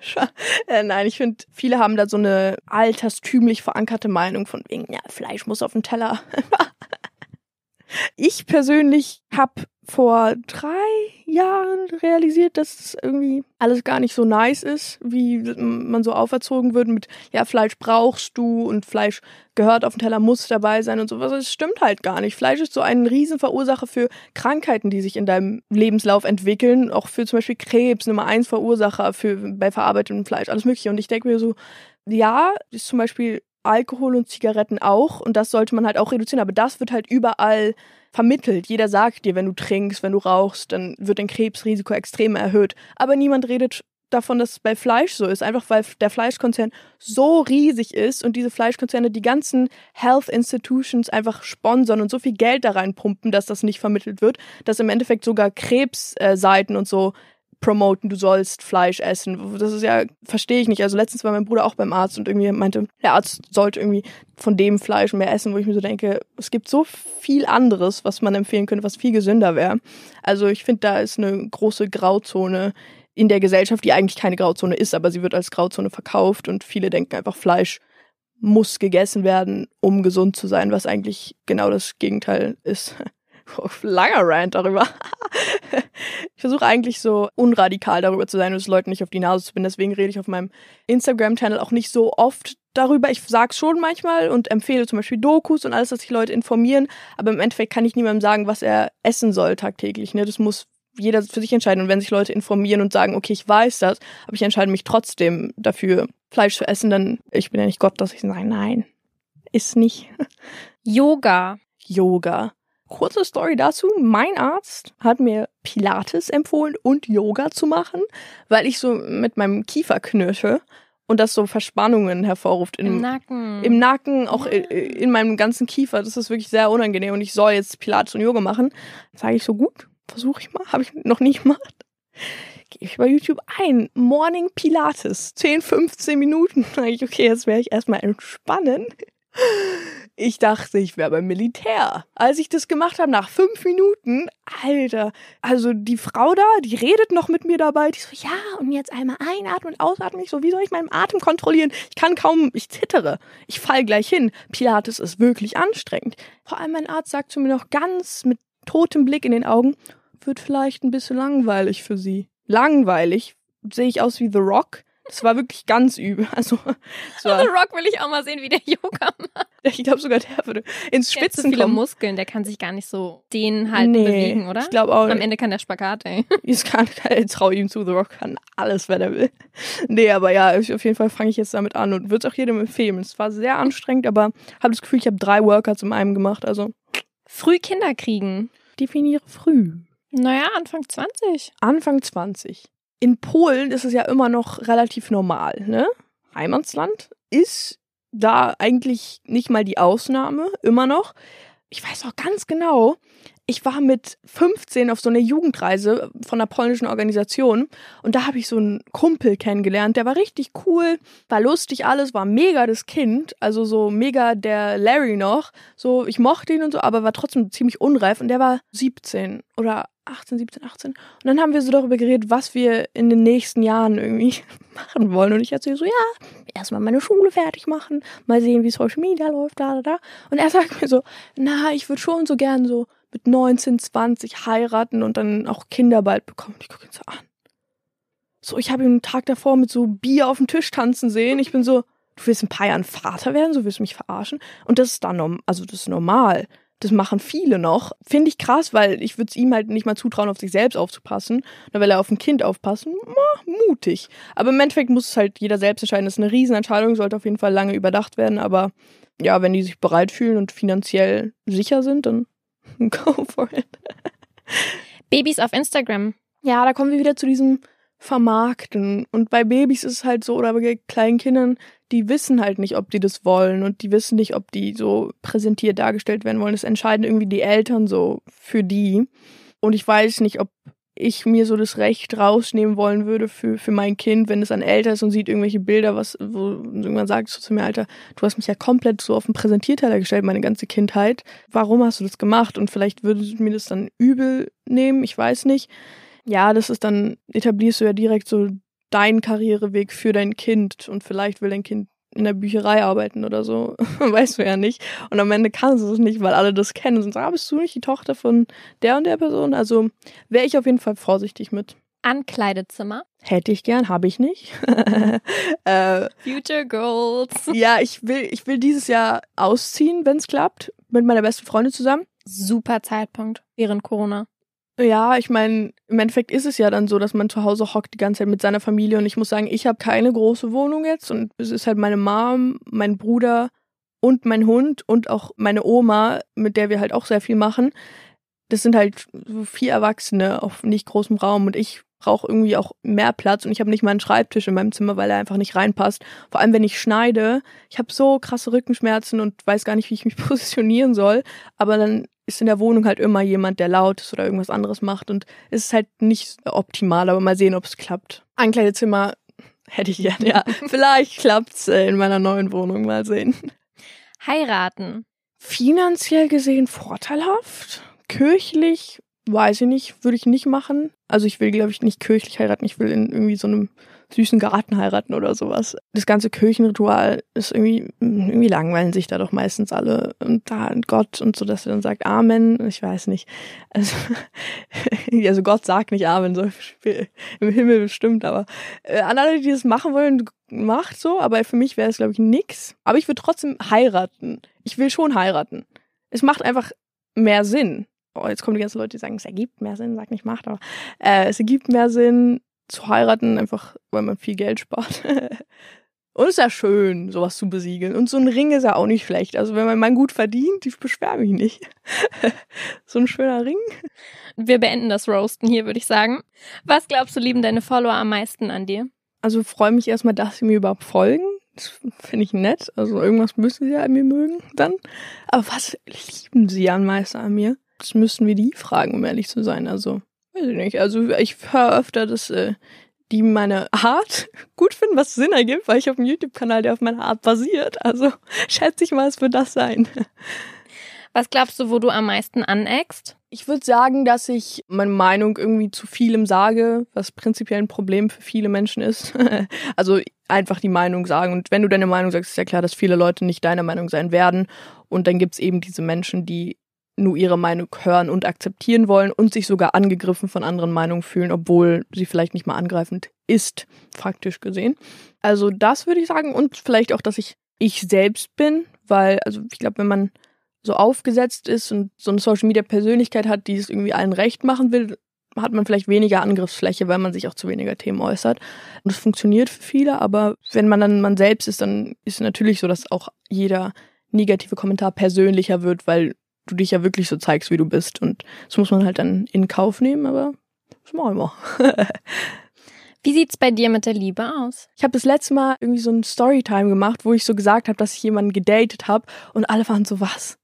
Äh, nein, ich finde, viele haben da so eine alterstümlich verankerte Meinung von wegen, ja, Fleisch muss auf den Teller. Ich persönlich habe vor drei Jahren realisiert, dass irgendwie alles gar nicht so nice ist, wie man so auferzogen wird mit, ja, Fleisch brauchst du und Fleisch gehört auf dem Teller, muss dabei sein und sowas. Das stimmt halt gar nicht. Fleisch ist so ein Riesenverursacher für Krankheiten, die sich in deinem Lebenslauf entwickeln. Auch für zum Beispiel Krebs, Nummer eins Verursacher für, bei verarbeitetem Fleisch, alles mögliche. Und ich denke mir so, ja, ist zum Beispiel Alkohol und Zigaretten auch und das sollte man halt auch reduzieren, aber das wird halt überall vermittelt. Jeder sagt dir, wenn du trinkst, wenn du rauchst, dann wird dein Krebsrisiko extrem erhöht. Aber niemand redet davon, dass es bei Fleisch so ist, einfach weil der Fleischkonzern so riesig ist und diese Fleischkonzerne die ganzen Health Institutions einfach sponsern und so viel Geld da reinpumpen, dass das nicht vermittelt wird, dass im Endeffekt sogar Krebsseiten und so promoten, du sollst Fleisch essen. Das ist ja, verstehe ich nicht. Also letztens war mein Bruder auch beim Arzt und irgendwie meinte, der Arzt sollte irgendwie von dem Fleisch mehr essen, wo ich mir so denke, es gibt so viel anderes, was man empfehlen könnte, was viel gesünder wäre. Also ich finde, da ist eine große Grauzone in der Gesellschaft, die eigentlich keine Grauzone ist, aber sie wird als Grauzone verkauft und viele denken einfach, Fleisch muss gegessen werden, um gesund zu sein, was eigentlich genau das Gegenteil ist. Langer Rant darüber. ich versuche eigentlich so unradikal darüber zu sein und es Leuten nicht auf die Nase zu binden. Deswegen rede ich auf meinem Instagram-Channel auch nicht so oft darüber. Ich sage schon manchmal und empfehle zum Beispiel Dokus und alles, dass sich Leute informieren. Aber im Endeffekt kann ich niemandem sagen, was er essen soll tagtäglich. Ne? Das muss jeder für sich entscheiden. Und wenn sich Leute informieren und sagen, okay, ich weiß das, aber ich entscheide mich trotzdem dafür, Fleisch zu essen, dann ich bin ja nicht Gott, dass ich sage, nein, ist nicht. Yoga. Yoga. Kurze Story dazu. Mein Arzt hat mir Pilates empfohlen und Yoga zu machen, weil ich so mit meinem Kiefer knirsche und das so Verspannungen hervorruft. Im, Im Nacken. Im Nacken, auch ja. in meinem ganzen Kiefer. Das ist wirklich sehr unangenehm und ich soll jetzt Pilates und Yoga machen. Sage ich so gut, versuche ich mal, habe ich noch nie gemacht. Gehe ich bei YouTube ein, Morning Pilates, 10, 15 Minuten. Sage ich, okay, jetzt werde ich erstmal entspannen. Ich dachte, ich wäre beim Militär. Als ich das gemacht habe, nach fünf Minuten, Alter, also die Frau da, die redet noch mit mir dabei. Die so, ja, und jetzt einmal einatmen und ausatmen. Ich so, wie soll ich meinen Atem kontrollieren? Ich kann kaum, ich zittere. Ich fall gleich hin. Pilates ist wirklich anstrengend. Vor allem mein Arzt sagt zu mir noch ganz mit totem Blick in den Augen, wird vielleicht ein bisschen langweilig für Sie. Langweilig? Sehe ich aus wie The Rock? Das war wirklich ganz übel. Also, so The Rock will ich auch mal sehen, wie der Yoga macht. Ich glaube sogar, der würde ins Spitzen der hat so viele kommen. Muskeln, der kann sich gar nicht so den halt nee, bewegen, oder? Ich glaube auch. Am Ende kann der Spagat, ey. Ich kann, trau ihm zu, The Rock kann alles, wenn er will. Nee, aber ja, auf jeden Fall fange ich jetzt damit an und würde es auch jedem empfehlen. Es war sehr anstrengend, aber habe das Gefühl, ich habe drei Workouts in einem gemacht, also. Früh Kinder kriegen. Definiere früh. Naja, Anfang 20. Anfang 20 in Polen ist es ja immer noch relativ normal, ne? Heimatsland ist da eigentlich nicht mal die Ausnahme, immer noch. Ich weiß auch ganz genau, ich war mit 15 auf so einer Jugendreise von einer polnischen Organisation und da habe ich so einen Kumpel kennengelernt, der war richtig cool, war lustig alles, war mega das Kind, also so mega der Larry noch, so ich mochte ihn und so, aber war trotzdem ziemlich unreif und der war 17 oder 18, 17, 18. Und dann haben wir so darüber geredet, was wir in den nächsten Jahren irgendwie machen wollen. Und ich erzähle so, ja, erstmal meine Schule fertig machen, mal sehen, wie Social Media läuft, da, da, da. Und er sagt mir so, na, ich würde schon so gern so mit 19, 20 heiraten und dann auch Kinder bald bekommen. Ich gucke ihn so an. So, ich habe ihn einen Tag davor mit so Bier auf dem Tisch tanzen sehen. Ich bin so, du willst ein paar Jahren Vater werden, so willst du mich verarschen. Und das ist dann, also das ist normal. Das machen viele noch. Finde ich krass, weil ich würde es ihm halt nicht mal zutrauen, auf sich selbst aufzupassen. Nur weil er auf ein Kind aufpassen, mutig. Aber im Endeffekt muss es halt jeder selbst entscheiden. Das ist eine Riesenentscheidung, sollte auf jeden Fall lange überdacht werden. Aber ja, wenn die sich bereit fühlen und finanziell sicher sind, dann go for it. Babys auf Instagram. Ja, da kommen wir wieder zu diesem Vermarkten. Und bei Babys ist es halt so, oder bei kleinen Kindern, die wissen halt nicht, ob die das wollen und die wissen nicht, ob die so präsentiert dargestellt werden wollen. Das entscheiden irgendwie die Eltern so für die. Und ich weiß nicht, ob ich mir so das Recht rausnehmen wollen würde für, für mein Kind, wenn es an älter ist und sieht irgendwelche Bilder, was, wo irgendwann sagt so zu mir, Alter, du hast mich ja komplett so auf den Präsentierteller gestellt, meine ganze Kindheit. Warum hast du das gemacht? Und vielleicht würde mir das dann übel nehmen, ich weiß nicht. Ja, das ist dann, etablierst du ja direkt so deinen Karriereweg für dein Kind und vielleicht will dein Kind in der Bücherei arbeiten oder so. weißt du ja nicht. Und am Ende kannst du es nicht, weil alle das kennen und sagen, ah, bist du nicht die Tochter von der und der Person? Also wäre ich auf jeden Fall vorsichtig mit. Ankleidezimmer. Hätte ich gern, habe ich nicht. äh, Future Goals. ja, ich will, ich will dieses Jahr ausziehen, wenn es klappt, mit meiner besten Freundin zusammen. Super Zeitpunkt während Corona. Ja, ich meine, im Endeffekt ist es ja dann so, dass man zu Hause hockt die ganze Zeit mit seiner Familie und ich muss sagen, ich habe keine große Wohnung jetzt und es ist halt meine Mom, mein Bruder und mein Hund und auch meine Oma, mit der wir halt auch sehr viel machen. Das sind halt so vier Erwachsene auf nicht großem Raum und ich brauche irgendwie auch mehr Platz und ich habe nicht mal einen Schreibtisch in meinem Zimmer, weil er einfach nicht reinpasst. Vor allem, wenn ich schneide. Ich habe so krasse Rückenschmerzen und weiß gar nicht, wie ich mich positionieren soll. Aber dann ist in der Wohnung halt immer jemand, der laut ist oder irgendwas anderes macht und es ist halt nicht optimal, aber mal sehen, ob es klappt. Ein Kleidezimmer hätte ich gerne, ja. Vielleicht klappt's äh, in meiner neuen Wohnung, mal sehen. Heiraten. Finanziell gesehen vorteilhaft. Kirchlich, weiß ich nicht, würde ich nicht machen. Also ich will, glaube ich, nicht kirchlich heiraten. Ich will in irgendwie so einem süßen Garten heiraten oder sowas. Das ganze Kirchenritual ist irgendwie, irgendwie langweilen sich da doch meistens alle und da Gott und so, dass er dann sagt Amen. Ich weiß nicht. Also, also Gott sagt nicht Amen, so im Himmel bestimmt, aber äh, an alle, die das machen wollen, macht so, aber für mich wäre es, glaube ich, nix. Aber ich würde trotzdem heiraten. Ich will schon heiraten. Es macht einfach mehr Sinn. Oh, jetzt kommen die ganzen Leute, die sagen, es ergibt mehr Sinn, sag nicht macht, aber äh, es ergibt mehr Sinn, zu heiraten, einfach weil man viel Geld spart. Und es ist ja schön, sowas zu besiegeln. Und so ein Ring ist ja auch nicht schlecht. Also wenn man mal gut verdient, ich beschwere mich nicht. so ein schöner Ring. Wir beenden das Roasten hier, würde ich sagen. Was glaubst du, lieben deine Follower am meisten an dir? Also freue mich erstmal, dass sie mir überhaupt folgen. Das finde ich nett. Also irgendwas müssen sie ja an mir mögen dann. Aber was lieben sie am meisten an mir? Das müssten wir die fragen, um ehrlich zu sein. Also Weiß ich nicht. Also ich höre öfter, dass äh, die meine Art gut finden, was Sinn ergibt, weil ich habe einen YouTube-Kanal, der auf meiner Art basiert. Also schätze ich mal, es wird das sein. Was glaubst du, wo du am meisten aneckst? Ich würde sagen, dass ich meine Meinung irgendwie zu vielem sage, was prinzipiell ein Problem für viele Menschen ist. also einfach die Meinung sagen. Und wenn du deine Meinung sagst, ist ja klar, dass viele Leute nicht deiner Meinung sein werden. Und dann gibt's eben diese Menschen, die nur ihre Meinung hören und akzeptieren wollen und sich sogar angegriffen von anderen Meinungen fühlen, obwohl sie vielleicht nicht mal angreifend ist, faktisch gesehen. Also das würde ich sagen und vielleicht auch, dass ich ich selbst bin, weil, also ich glaube, wenn man so aufgesetzt ist und so eine Social Media Persönlichkeit hat, die es irgendwie allen recht machen will, hat man vielleicht weniger Angriffsfläche, weil man sich auch zu weniger Themen äußert. Und das funktioniert für viele, aber wenn man dann man selbst ist, dann ist es natürlich so, dass auch jeder negative Kommentar persönlicher wird, weil du dich ja wirklich so zeigst, wie du bist. Und das muss man halt dann in Kauf nehmen, aber das machen wir. Wie sieht's bei dir mit der Liebe aus? Ich habe das letzte Mal irgendwie so ein Storytime gemacht, wo ich so gesagt habe, dass ich jemanden gedatet habe und alle waren so, was?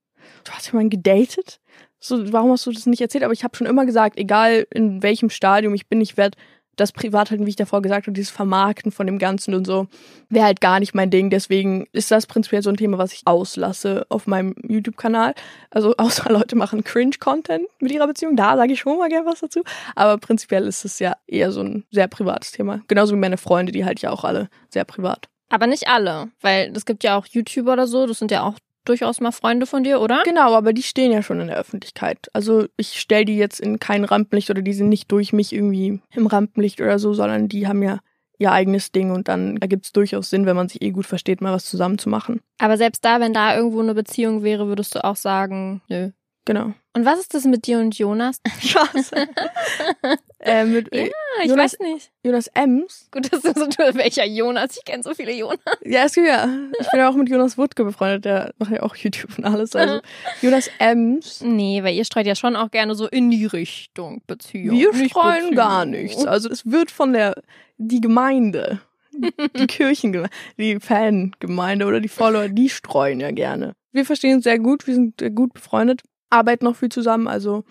Du hast jemanden gedatet? So, warum hast du das nicht erzählt? Aber ich habe schon immer gesagt, egal in welchem Stadium ich bin, ich werde das privat halt, wie ich davor gesagt habe, dieses Vermarkten von dem Ganzen und so, wäre halt gar nicht mein Ding. Deswegen ist das prinzipiell so ein Thema, was ich auslasse auf meinem YouTube-Kanal. Also außer Leute machen Cringe-Content mit ihrer Beziehung, da sage ich schon mal gerne was dazu. Aber prinzipiell ist es ja eher so ein sehr privates Thema. Genauso wie meine Freunde, die halt ja auch alle sehr privat. Aber nicht alle, weil es gibt ja auch YouTuber oder so, das sind ja auch durchaus mal Freunde von dir, oder? Genau, aber die stehen ja schon in der Öffentlichkeit. Also ich stelle die jetzt in kein Rampenlicht oder die sind nicht durch mich irgendwie im Rampenlicht oder so, sondern die haben ja ihr eigenes Ding und dann ergibt es durchaus Sinn, wenn man sich eh gut versteht, mal was zusammen zu machen. Aber selbst da, wenn da irgendwo eine Beziehung wäre, würdest du auch sagen, nö. Genau. Und was ist das mit dir und Jonas? Spaß. äh, mit, ja, ich Jonas, weiß nicht. Jonas Ems. Gut, dass du so welcher Jonas? Ich kenne so viele Jonas. Ja, es gibt ja. Ich bin ja auch mit Jonas Wutke befreundet, der macht ja auch YouTube und alles. Also Jonas Ems. Nee, weil ihr streut ja schon auch gerne so in die Richtung Beziehung. Wir streuen Beziehung. gar nichts. Also es wird von der die Gemeinde, die Kirchengemeinde, die Fangemeinde oder die Follower, die streuen ja gerne. Wir verstehen uns sehr gut, wir sind gut befreundet arbeiten noch viel zusammen, also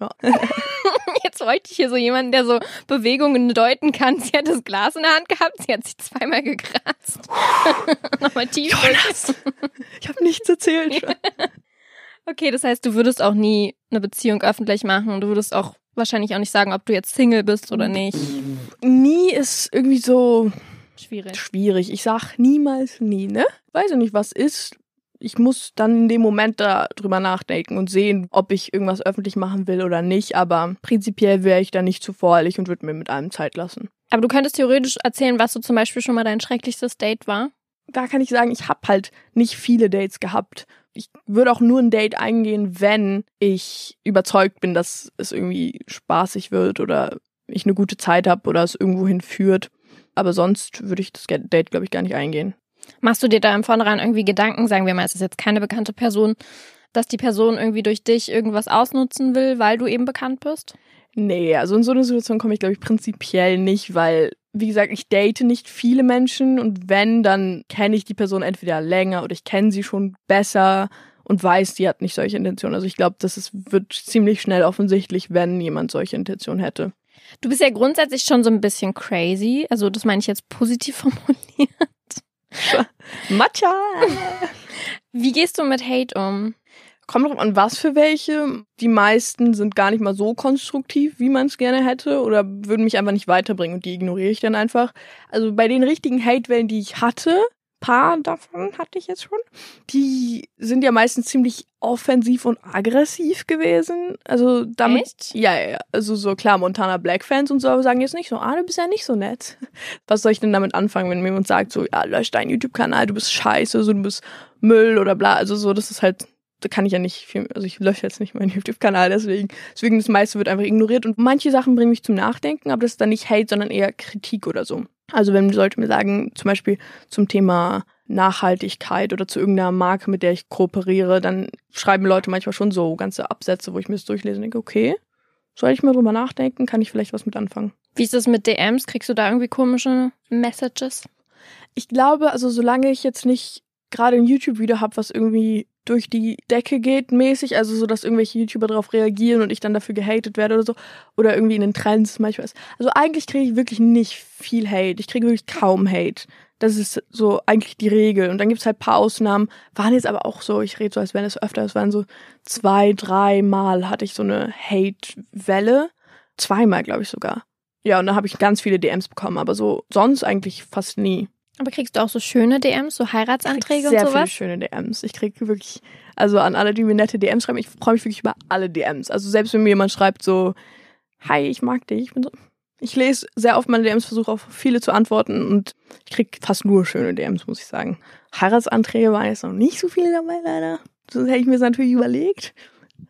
ja. Jetzt wollte ich hier so jemanden, der so Bewegungen deuten kann. Sie hat das Glas in der Hand gehabt, sie hat sich zweimal gekratzt. Nochmal tief. Jonas, ich habe nichts erzählt. okay, das heißt, du würdest auch nie eine Beziehung öffentlich machen. Du würdest auch wahrscheinlich auch nicht sagen, ob du jetzt Single bist oder nicht. Nie ist irgendwie so Schwierig. schwierig. Ich sag niemals nie, ne? Weiß ich nicht, was ist. Ich muss dann in dem Moment da drüber nachdenken und sehen, ob ich irgendwas öffentlich machen will oder nicht. Aber prinzipiell wäre ich da nicht zu voreilig und würde mir mit allem Zeit lassen. Aber du könntest theoretisch erzählen, was so zum Beispiel schon mal dein schrecklichstes Date war. Da kann ich sagen, ich habe halt nicht viele Dates gehabt. Ich würde auch nur ein Date eingehen, wenn ich überzeugt bin, dass es irgendwie spaßig wird oder ich eine gute Zeit habe oder es irgendwo hinführt. Aber sonst würde ich das Date, glaube ich, gar nicht eingehen. Machst du dir da im Vornherein irgendwie Gedanken, sagen wir mal, es ist jetzt keine bekannte Person, dass die Person irgendwie durch dich irgendwas ausnutzen will, weil du eben bekannt bist? Nee, also in so eine Situation komme ich, glaube ich, prinzipiell nicht, weil, wie gesagt, ich date nicht viele Menschen und wenn, dann kenne ich die Person entweder länger oder ich kenne sie schon besser und weiß, die hat nicht solche Intentionen. Also ich glaube, das ist, wird ziemlich schnell offensichtlich, wenn jemand solche Intentionen hätte. Du bist ja grundsätzlich schon so ein bisschen crazy. Also das meine ich jetzt positiv formuliert. Matcha! Wie gehst du mit Hate um? Kommt drauf an, was für welche. Die meisten sind gar nicht mal so konstruktiv, wie man es gerne hätte, oder würden mich einfach nicht weiterbringen und die ignoriere ich dann einfach. Also bei den richtigen Hate-Wellen, die ich hatte, paar davon hatte ich jetzt schon, die sind ja meistens ziemlich offensiv und aggressiv gewesen. Also damit. Echt? Ja, ja, ja. Also so klar, Montana Black Fans und so sagen jetzt nicht so, ah, du bist ja nicht so nett. Was soll ich denn damit anfangen, wenn mir jemand sagt, so, ja, lösch deinen YouTube-Kanal, du bist scheiße, so, du bist Müll oder bla. Also so, das ist halt da kann ich ja nicht viel, also ich lösche jetzt nicht meinen YouTube-Kanal, deswegen, deswegen das meiste wird einfach ignoriert und manche Sachen bringen mich zum Nachdenken, aber das ist dann nicht Hate, sondern eher Kritik oder so. Also wenn Leute mir sagen, zum Beispiel zum Thema Nachhaltigkeit oder zu irgendeiner Marke, mit der ich kooperiere, dann schreiben Leute manchmal schon so ganze Absätze, wo ich mir das durchlese und denke, okay, soll ich mal drüber nachdenken, kann ich vielleicht was mit anfangen. Wie ist es mit DMs? Kriegst du da irgendwie komische Messages? Ich glaube, also solange ich jetzt nicht gerade ein YouTube-Video habe, was irgendwie durch die Decke geht mäßig, also so, dass irgendwelche YouTuber darauf reagieren und ich dann dafür gehatet werde oder so, oder irgendwie in den Trends manchmal ist. Also eigentlich kriege ich wirklich nicht viel Hate. Ich kriege wirklich kaum Hate. Das ist so eigentlich die Regel. Und dann gibt's halt paar Ausnahmen. Waren jetzt aber auch so, ich rede so, als wenn es öfter, es waren so zwei, drei Mal hatte ich so eine Hate-Welle. Zweimal, glaube ich sogar. Ja, und dann habe ich ganz viele DMs bekommen, aber so sonst eigentlich fast nie. Aber kriegst du auch so schöne DMs, so Heiratsanträge sehr und sowas? viele schöne DMs. Ich kriege wirklich, also an alle, die mir nette DMs schreiben, ich freue mich wirklich über alle DMs. Also selbst wenn mir jemand schreibt so, hi, ich mag dich, ich bin so, ich lese sehr oft meine DMs, versuche auf viele zu antworten und ich kriege fast nur schöne DMs, muss ich sagen. Heiratsanträge waren jetzt noch nicht so viele dabei, leider. Sonst hätte ich mir das natürlich überlegt.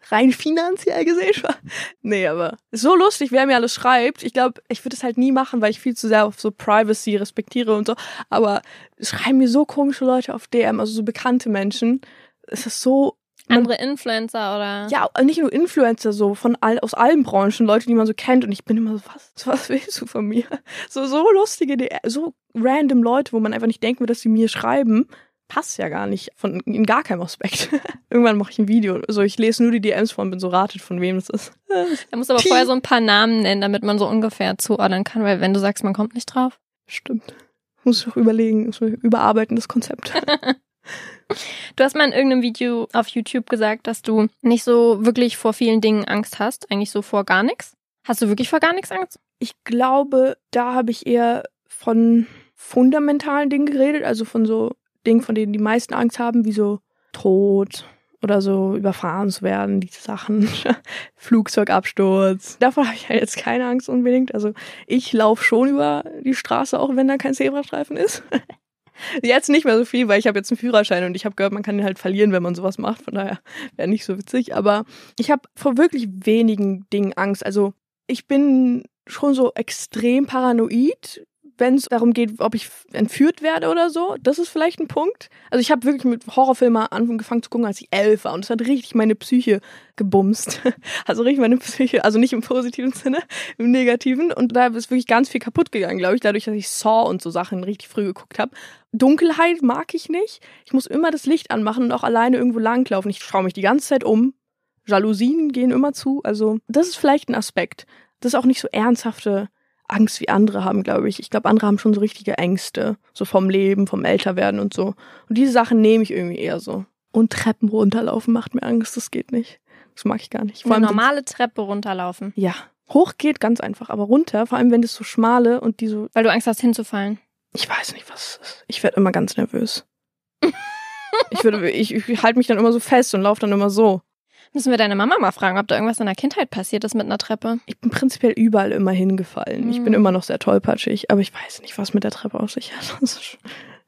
Rein finanziell gesehen. Nee, aber ist so lustig, wer mir alles schreibt. Ich glaube, ich würde es halt nie machen, weil ich viel zu sehr auf so Privacy respektiere und so. Aber schreiben mir so komische Leute auf DM, also so bekannte Menschen. Es ist so Andere Influencer oder? ja, nicht nur Influencer, so von all, aus allen Branchen, Leute, die man so kennt. Und ich bin immer so, was, was willst du von mir? So, so lustige, so random Leute, wo man einfach nicht denken würde, dass sie mir schreiben. Passt ja gar nicht, von, in gar keinem Aspekt. Irgendwann mache ich ein Video. Also ich lese nur die DMs vor und bin so ratet, von wem das ist. Da musst du aber vorher so ein paar Namen nennen, damit man so ungefähr zuordnen kann, weil wenn du sagst, man kommt nicht drauf. Stimmt. Muss ich auch überlegen, muss ich überarbeiten, das Konzept. Du hast mal in irgendeinem Video auf YouTube gesagt, dass du nicht so wirklich vor vielen Dingen Angst hast, eigentlich so vor gar nichts. Hast du wirklich vor gar nichts Angst? Ich glaube, da habe ich eher von fundamentalen Dingen geredet, also von so Dingen, von denen die meisten Angst haben, wie so Tod oder so überfahren zu werden, diese Sachen, Flugzeugabsturz. Davon habe ich ja jetzt keine Angst unbedingt. Also ich laufe schon über die Straße, auch wenn da kein Zebrastreifen ist. Jetzt nicht mehr so viel, weil ich habe jetzt einen Führerschein und ich habe gehört, man kann den halt verlieren, wenn man sowas macht. Von daher wäre nicht so witzig. Aber ich habe vor wirklich wenigen Dingen Angst. Also ich bin schon so extrem paranoid, wenn es darum geht, ob ich entführt werde oder so. Das ist vielleicht ein Punkt. Also ich habe wirklich mit Horrorfilmen angefangen zu gucken, als ich elf war. Und es hat richtig meine Psyche gebumst. Also richtig meine Psyche, also nicht im positiven Sinne, im negativen. Und da ist wirklich ganz viel kaputt gegangen, glaube ich, dadurch, dass ich Saw und so Sachen richtig früh geguckt habe. Dunkelheit mag ich nicht. Ich muss immer das Licht anmachen und auch alleine irgendwo langlaufen. Ich schaue mich die ganze Zeit um. Jalousien gehen immer zu. Also das ist vielleicht ein Aspekt. Das ist auch nicht so ernsthafte Angst wie andere haben, glaube ich. Ich glaube, andere haben schon so richtige Ängste. So vom Leben, vom Älterwerden und so. Und diese Sachen nehme ich irgendwie eher so. Und Treppen runterlaufen macht mir Angst. Das geht nicht. Das mag ich gar nicht. Eine allem, normale Treppe runterlaufen, ja. Hoch geht ganz einfach, aber runter, vor allem wenn das so schmale und die so, weil du Angst hast hinzufallen. Ich weiß nicht, was es ist. Ich werde immer ganz nervös. ich würde, ich, ich halte mich dann immer so fest und laufe dann immer so. Müssen wir deine Mama mal fragen, ob da irgendwas in der Kindheit passiert ist mit einer Treppe? Ich bin prinzipiell überall immer hingefallen. Ich bin Mhm. immer noch sehr tollpatschig, aber ich weiß nicht, was mit der Treppe auf sich hat. Ist,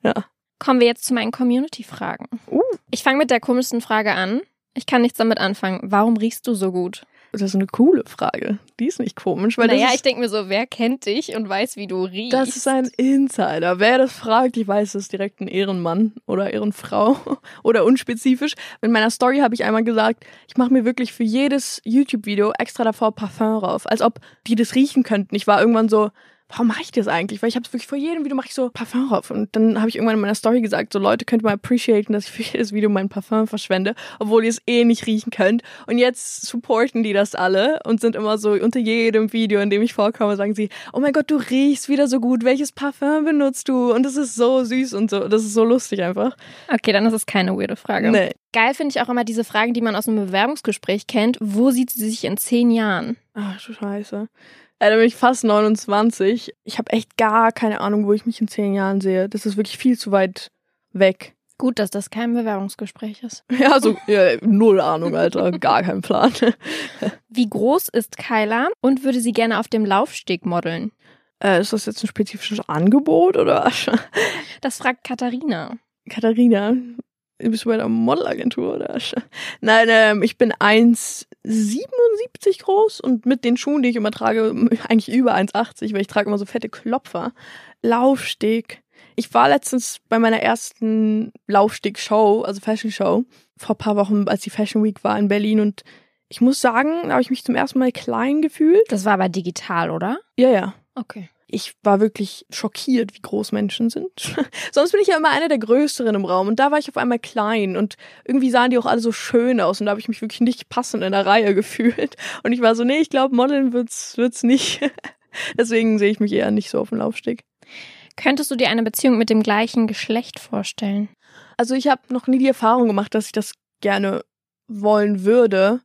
ja. Kommen wir jetzt zu meinen Community-Fragen. Uh. Ich fange mit der komischsten Frage an. Ich kann nichts damit anfangen. Warum riechst du so gut? Das ist eine coole Frage. Die ist nicht komisch, weil naja, das, ich ist, denke mir so, wer kennt dich und weiß, wie du riechst? das ist ein Insider. Wer das fragt, ich weiß, das ist direkt ein Ehrenmann oder Ehrenfrau oder unspezifisch. In meiner Story habe ich einmal gesagt, ich mache mir wirklich für jedes YouTube-Video extra davor Parfum rauf, als ob die das riechen könnten. Ich war irgendwann so, warum mache ich das eigentlich? Weil ich habe es wirklich vor jedem Video mache ich so Parfum rauf. Und dann habe ich irgendwann in meiner Story gesagt, so Leute könnt mal appreciaten, dass ich für jedes Video mein Parfum verschwende, obwohl ihr es eh nicht riechen könnt. Und jetzt supporten die das alle und sind immer so unter jedem Video, in dem ich vorkomme, sagen sie, oh mein Gott, du riechst wieder so gut, welches Parfum benutzt du? Und das ist so süß und so, das ist so lustig einfach. Okay, dann ist es keine weirde Frage. Nee. Geil finde ich auch immer diese Fragen, die man aus einem Bewerbungsgespräch kennt. Wo sieht sie sich in zehn Jahren? Ach du Scheiße. Äh, da bin ich fast 29. Ich habe echt gar keine Ahnung, wo ich mich in zehn Jahren sehe. Das ist wirklich viel zu weit weg. Gut, dass das kein Bewerbungsgespräch ist. Ja, so ja, null Ahnung, Alter. Gar kein Plan. Wie groß ist Kyla und würde sie gerne auf dem Laufsteg modeln? Äh, ist das jetzt ein spezifisches Angebot oder? Das fragt Katharina. Katharina, bist du bei der Modelagentur oder? Nein, ähm, ich bin 1,77 groß und mit den Schuhen, die ich immer trage, eigentlich über 1,80, weil ich trage immer so fette Klopfer. Laufsteg. Ich war letztens bei meiner ersten Laufsteg-Show, also Fashion-Show, vor ein paar Wochen, als die Fashion Week war in Berlin und ich muss sagen, da habe ich mich zum ersten Mal klein gefühlt. Das war aber digital, oder? Ja, ja. Okay. Ich war wirklich schockiert, wie groß Menschen sind. Sonst bin ich ja immer eine der Größeren im Raum und da war ich auf einmal klein und irgendwie sahen die auch alle so schön aus und da habe ich mich wirklich nicht passend in der Reihe gefühlt und ich war so, nee, ich glaube, Modeln wird's wird's nicht. Deswegen sehe ich mich eher nicht so auf dem Laufsteg. Könntest du dir eine Beziehung mit dem gleichen Geschlecht vorstellen? Also ich habe noch nie die Erfahrung gemacht, dass ich das gerne wollen würde.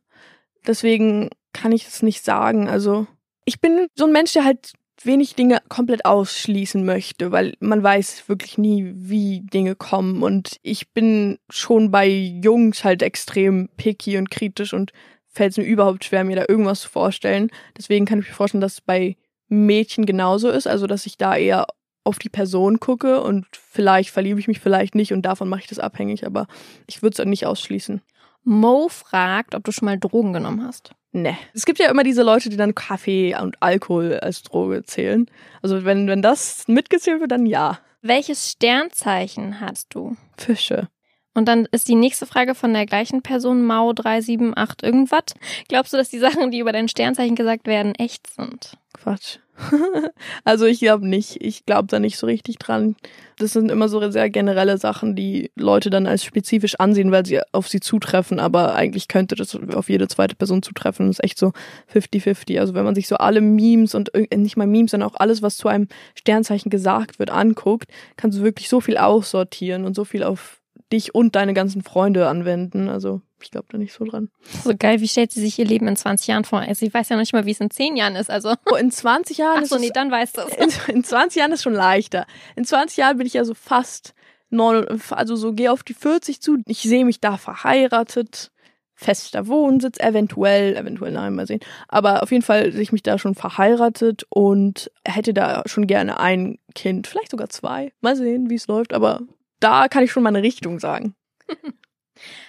Deswegen kann ich das nicht sagen. Also ich bin so ein Mensch, der halt wenig Dinge komplett ausschließen möchte, weil man weiß wirklich nie, wie Dinge kommen. Und ich bin schon bei Jungs halt extrem picky und kritisch und fällt es mir überhaupt schwer, mir da irgendwas zu vorstellen. Deswegen kann ich mir vorstellen, dass es bei Mädchen genauso ist, also dass ich da eher auf die Person gucke und vielleicht verliebe ich mich, vielleicht nicht und davon mache ich das abhängig, aber ich würde es nicht ausschließen. Mo fragt, ob du schon mal Drogen genommen hast. Ne. Es gibt ja immer diese Leute, die dann Kaffee und Alkohol als Droge zählen. Also wenn, wenn das mitgezählt wird, dann ja. Welches Sternzeichen hast du? Fische. Und dann ist die nächste Frage von der gleichen Person, Mau378 irgendwas. Glaubst du, dass die Sachen, die über dein Sternzeichen gesagt werden, echt sind? Quatsch. also ich glaube nicht. Ich glaube da nicht so richtig dran. Das sind immer so sehr generelle Sachen, die Leute dann als spezifisch ansehen, weil sie auf sie zutreffen. Aber eigentlich könnte das auf jede zweite Person zutreffen. Das ist echt so 50-50. Also wenn man sich so alle Memes und nicht mal Memes, sondern auch alles, was zu einem Sternzeichen gesagt wird, anguckt, kannst du wirklich so viel aussortieren und so viel auf dich und deine ganzen Freunde anwenden. Also ich glaube da nicht so dran. So geil, wie stellt sie sich ihr Leben in 20 Jahren vor? Also ich weiß ja noch nicht mal, wie es in 10 Jahren ist. Also, Oh, in 20 Jahren ach ist so, es nee, dann weißt du es. in, in 20 Jahren ist schon leichter. In 20 Jahren bin ich ja so fast neun, also so gehe auf die 40 zu. Ich sehe mich da verheiratet, fester Wohnsitz, eventuell, eventuell nein, mal sehen. Aber auf jeden Fall sehe ich mich da schon verheiratet und hätte da schon gerne ein Kind, vielleicht sogar zwei. Mal sehen, wie es läuft. Aber da kann ich schon mal eine Richtung sagen.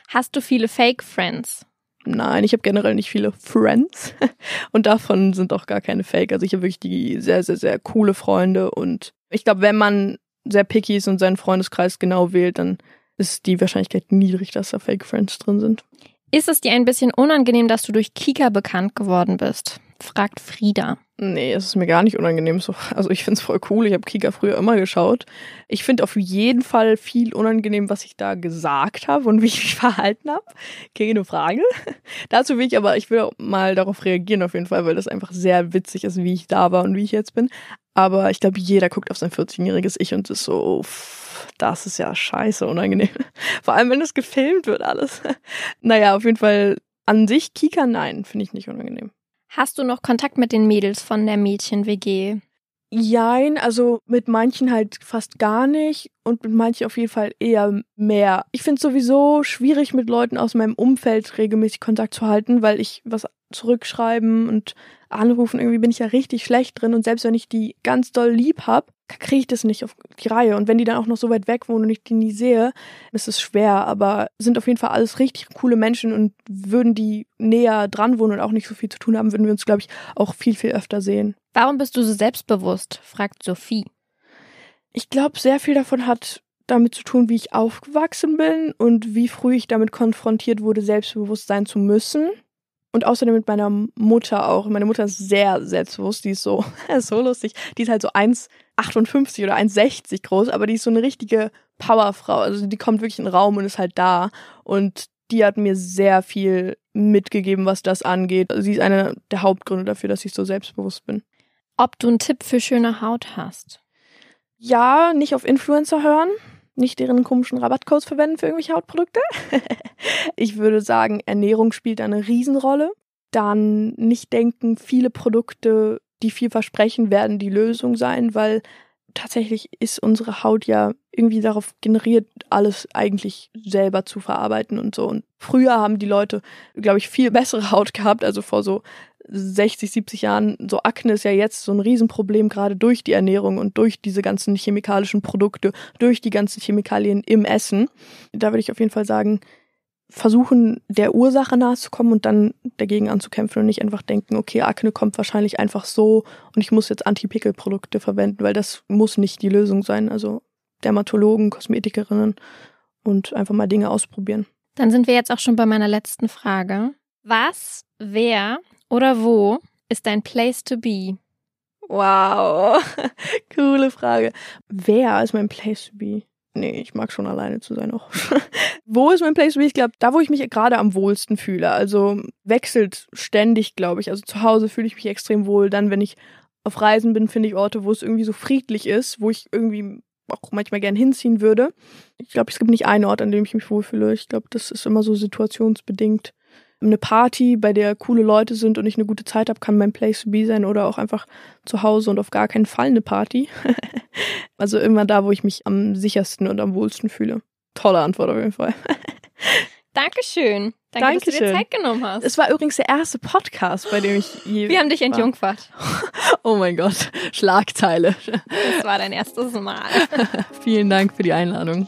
Hast du viele Fake-Friends? Nein, ich habe generell nicht viele Friends und davon sind auch gar keine Fake. Also ich habe wirklich die sehr, sehr, sehr coole Freunde und ich glaube, wenn man sehr picky ist und seinen Freundeskreis genau wählt, dann ist die Wahrscheinlichkeit niedrig, dass da Fake Friends drin sind. Ist es dir ein bisschen unangenehm, dass du durch Kika bekannt geworden bist? Fragt Frieda. Nee, es ist mir gar nicht unangenehm. So, also ich find's voll cool. Ich habe Kika früher immer geschaut. Ich finde auf jeden Fall viel unangenehm, was ich da gesagt habe und wie ich mich verhalten habe. Keine Frage. Dazu will ich aber, ich will mal darauf reagieren auf jeden Fall, weil das einfach sehr witzig ist, wie ich da war und wie ich jetzt bin. Aber ich glaube, jeder guckt auf sein 14-jähriges Ich und ist so, das ist ja scheiße unangenehm. Vor allem, wenn das gefilmt wird alles. Naja, auf jeden Fall an sich Kika, nein, finde ich nicht unangenehm. Hast du noch Kontakt mit den Mädels von der Mädchen-WG? Jein, also mit manchen halt fast gar nicht und mit manchen auf jeden Fall eher mehr. Ich finde es sowieso schwierig, mit Leuten aus meinem Umfeld regelmäßig Kontakt zu halten, weil ich was zurückschreiben und anrufen, irgendwie bin ich ja richtig schlecht drin und selbst wenn ich die ganz doll lieb hab, kriege ich das nicht auf die Reihe. Und wenn die dann auch noch so weit weg wohnen und ich die nie sehe, ist es schwer. Aber sind auf jeden Fall alles richtig coole Menschen und würden die näher dran wohnen und auch nicht so viel zu tun haben, würden wir uns, glaube ich, auch viel, viel öfter sehen. Warum bist du so selbstbewusst? fragt Sophie. Ich glaube, sehr viel davon hat damit zu tun, wie ich aufgewachsen bin und wie früh ich damit konfrontiert wurde, selbstbewusst sein zu müssen. Und außerdem mit meiner Mutter auch. Meine Mutter ist sehr selbstbewusst. Die ist so, so lustig. Die ist halt so 1,58 oder 1,60 groß, aber die ist so eine richtige Powerfrau. Also die kommt wirklich in den Raum und ist halt da. Und die hat mir sehr viel mitgegeben, was das angeht. Also sie ist einer der Hauptgründe dafür, dass ich so selbstbewusst bin. Ob du einen Tipp für schöne Haut hast? Ja, nicht auf Influencer hören nicht deren komischen Rabattcodes verwenden für irgendwelche Hautprodukte. ich würde sagen, Ernährung spielt eine Riesenrolle. Dann nicht denken, viele Produkte, die viel versprechen, werden die Lösung sein, weil tatsächlich ist unsere Haut ja irgendwie darauf generiert, alles eigentlich selber zu verarbeiten und so. Und früher haben die Leute, glaube ich, viel bessere Haut gehabt, also vor so 60, 70 Jahren, so Akne ist ja jetzt so ein Riesenproblem, gerade durch die Ernährung und durch diese ganzen chemikalischen Produkte, durch die ganzen Chemikalien im Essen. Da würde ich auf jeden Fall sagen, versuchen, der Ursache nahe zu kommen und dann dagegen anzukämpfen und nicht einfach denken, okay, Akne kommt wahrscheinlich einfach so und ich muss jetzt Anti-Pickel-Produkte verwenden, weil das muss nicht die Lösung sein. Also Dermatologen, Kosmetikerinnen und einfach mal Dinge ausprobieren. Dann sind wir jetzt auch schon bei meiner letzten Frage. Was, wer oder wo ist dein Place to be? Wow, coole Frage. Wer ist mein Place to be? Nee, ich mag schon alleine zu sein auch. wo ist mein Place to be? Ich glaube, da, wo ich mich gerade am wohlsten fühle. Also wechselt ständig, glaube ich. Also zu Hause fühle ich mich extrem wohl. Dann, wenn ich auf Reisen bin, finde ich Orte, wo es irgendwie so friedlich ist, wo ich irgendwie auch manchmal gern hinziehen würde. Ich glaube, es gibt nicht einen Ort, an dem ich mich wohlfühle. Ich glaube, das ist immer so situationsbedingt eine Party, bei der coole Leute sind und ich eine gute Zeit habe, kann mein Place to be sein oder auch einfach zu Hause und auf gar keinen Fall eine Party. also immer da, wo ich mich am sichersten und am wohlsten fühle. Tolle Antwort auf jeden Fall. Dankeschön. Danke, Dankeschön. dass du dir Zeit genommen hast. Es war übrigens der erste Podcast, bei dem ich je Wir haben dich entjungfert. oh mein Gott, Schlagzeile. Das war dein erstes Mal. Vielen Dank für die Einladung.